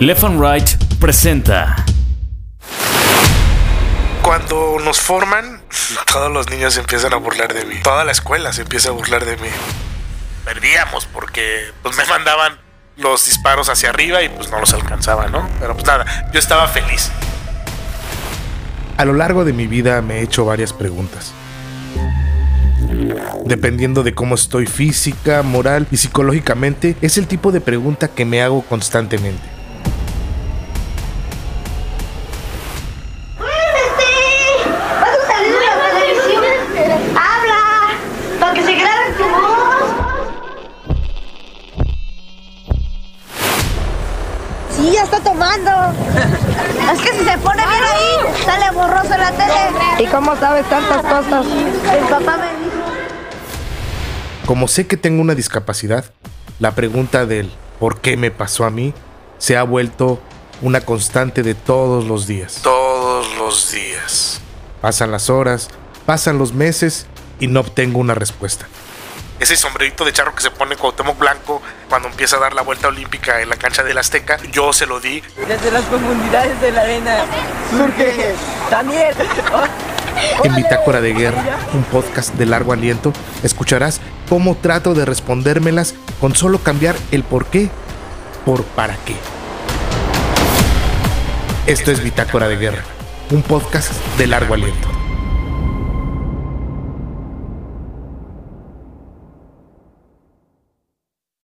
Left and Right presenta. Cuando nos forman, todos los niños se empiezan a burlar de mí. Toda la escuela se empieza a burlar de mí. Perdíamos porque pues me mandaban los disparos hacia arriba y pues no los alcanzaba, ¿no? Pero pues nada, yo estaba feliz. A lo largo de mi vida me he hecho varias preguntas. Dependiendo de cómo estoy física, moral y psicológicamente, es el tipo de pregunta que me hago constantemente. Sí, ya está tomando. Es que si se pone bien ahí, sale borroso en la tele. ¿Y cómo sabes tantas cosas? El papá me dijo. Como sé que tengo una discapacidad, la pregunta del ¿por qué me pasó a mí? se ha vuelto una constante de todos los días. Todos los días. Pasan las horas, pasan los meses y no obtengo una respuesta. Ese sombrerito de charro que se pone Cuauhtémoc Blanco cuando empieza a dar la vuelta olímpica en la cancha del Azteca, yo se lo di. Desde las profundidades de la arena surge Daniel. En Bitácora de Guerra, un podcast de largo aliento, escucharás cómo trato de respondérmelas con solo cambiar el por qué por para qué. Esto es Bitácora de Guerra, un podcast de largo aliento.